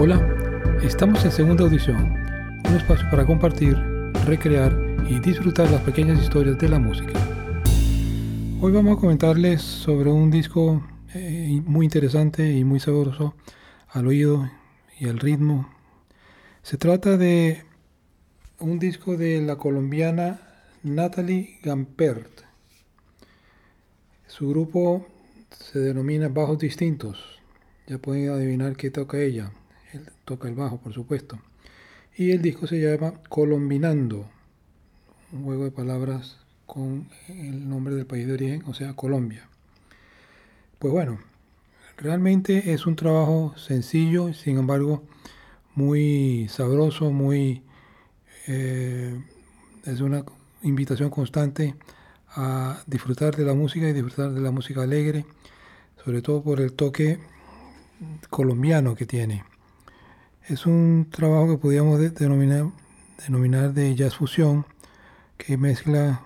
Hola, estamos en Segunda Audición, un espacio para compartir, recrear y disfrutar las pequeñas historias de la música. Hoy vamos a comentarles sobre un disco eh, muy interesante y muy sabroso al oído y al ritmo. Se trata de un disco de la colombiana Natalie Gampert. Su grupo se denomina Bajos Distintos. Ya pueden adivinar qué toca ella. Toca el bajo, por supuesto. Y el disco se llama Colombinando, un juego de palabras con el nombre del país de origen, o sea, Colombia. Pues bueno, realmente es un trabajo sencillo, sin embargo, muy sabroso, muy... Eh, es una invitación constante a disfrutar de la música y disfrutar de la música alegre, sobre todo por el toque colombiano que tiene. Es un trabajo que podríamos denominar, denominar de jazz fusión, que mezcla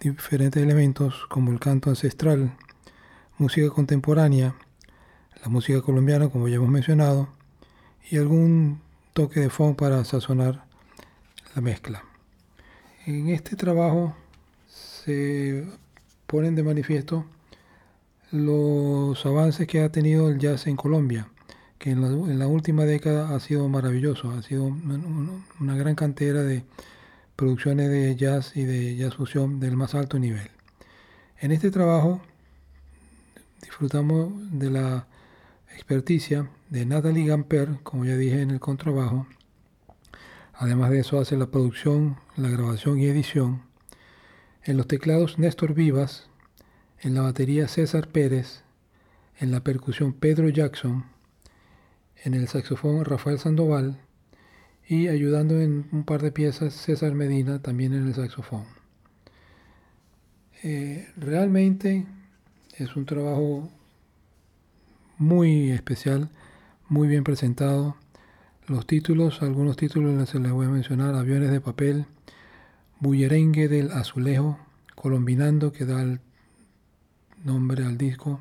diferentes elementos como el canto ancestral, música contemporánea, la música colombiana, como ya hemos mencionado, y algún toque de funk para sazonar la mezcla. En este trabajo se ponen de manifiesto los avances que ha tenido el jazz en Colombia, que en la, última década ha sido maravilloso, ha sido una gran cantera de producciones de jazz y de jazz fusión del más alto nivel. En este trabajo disfrutamos de la experticia de Natalie Gamper, como ya dije en el contrabajo. Además de eso hace la producción, la grabación y edición. En los teclados Néstor Vivas, en la batería César Pérez, en la percusión Pedro Jackson, en el saxofón Rafael Sandoval y ayudando en un par de piezas César Medina también en el saxofón. Eh, realmente es un trabajo muy especial, muy bien presentado. Los títulos, algunos títulos se les voy a mencionar, Aviones de papel, Bullerengue del Azulejo, Colombinando, que da el nombre al disco,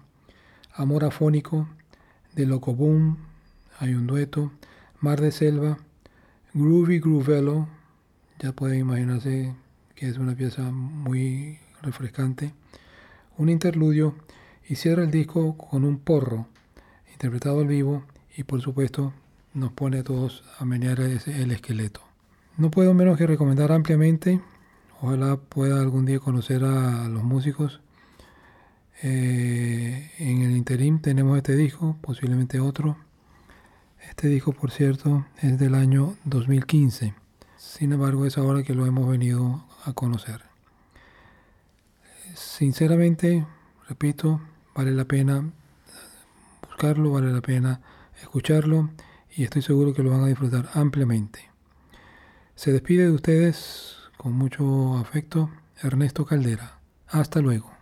Amor Afónico, de Locoboom, hay un dueto, Mar de Selva, Groovy Groovelo, ya pueden imaginarse que es una pieza muy refrescante, un interludio y cierra el disco con un porro interpretado al vivo y por supuesto nos pone a todos a menear el esqueleto. No puedo menos que recomendar ampliamente, ojalá pueda algún día conocer a los músicos eh, en el interim tenemos este disco, posiblemente otro. Este disco, por cierto, es del año 2015. Sin embargo, es ahora que lo hemos venido a conocer. Sinceramente, repito, vale la pena buscarlo, vale la pena escucharlo y estoy seguro que lo van a disfrutar ampliamente. Se despide de ustedes con mucho afecto Ernesto Caldera. Hasta luego.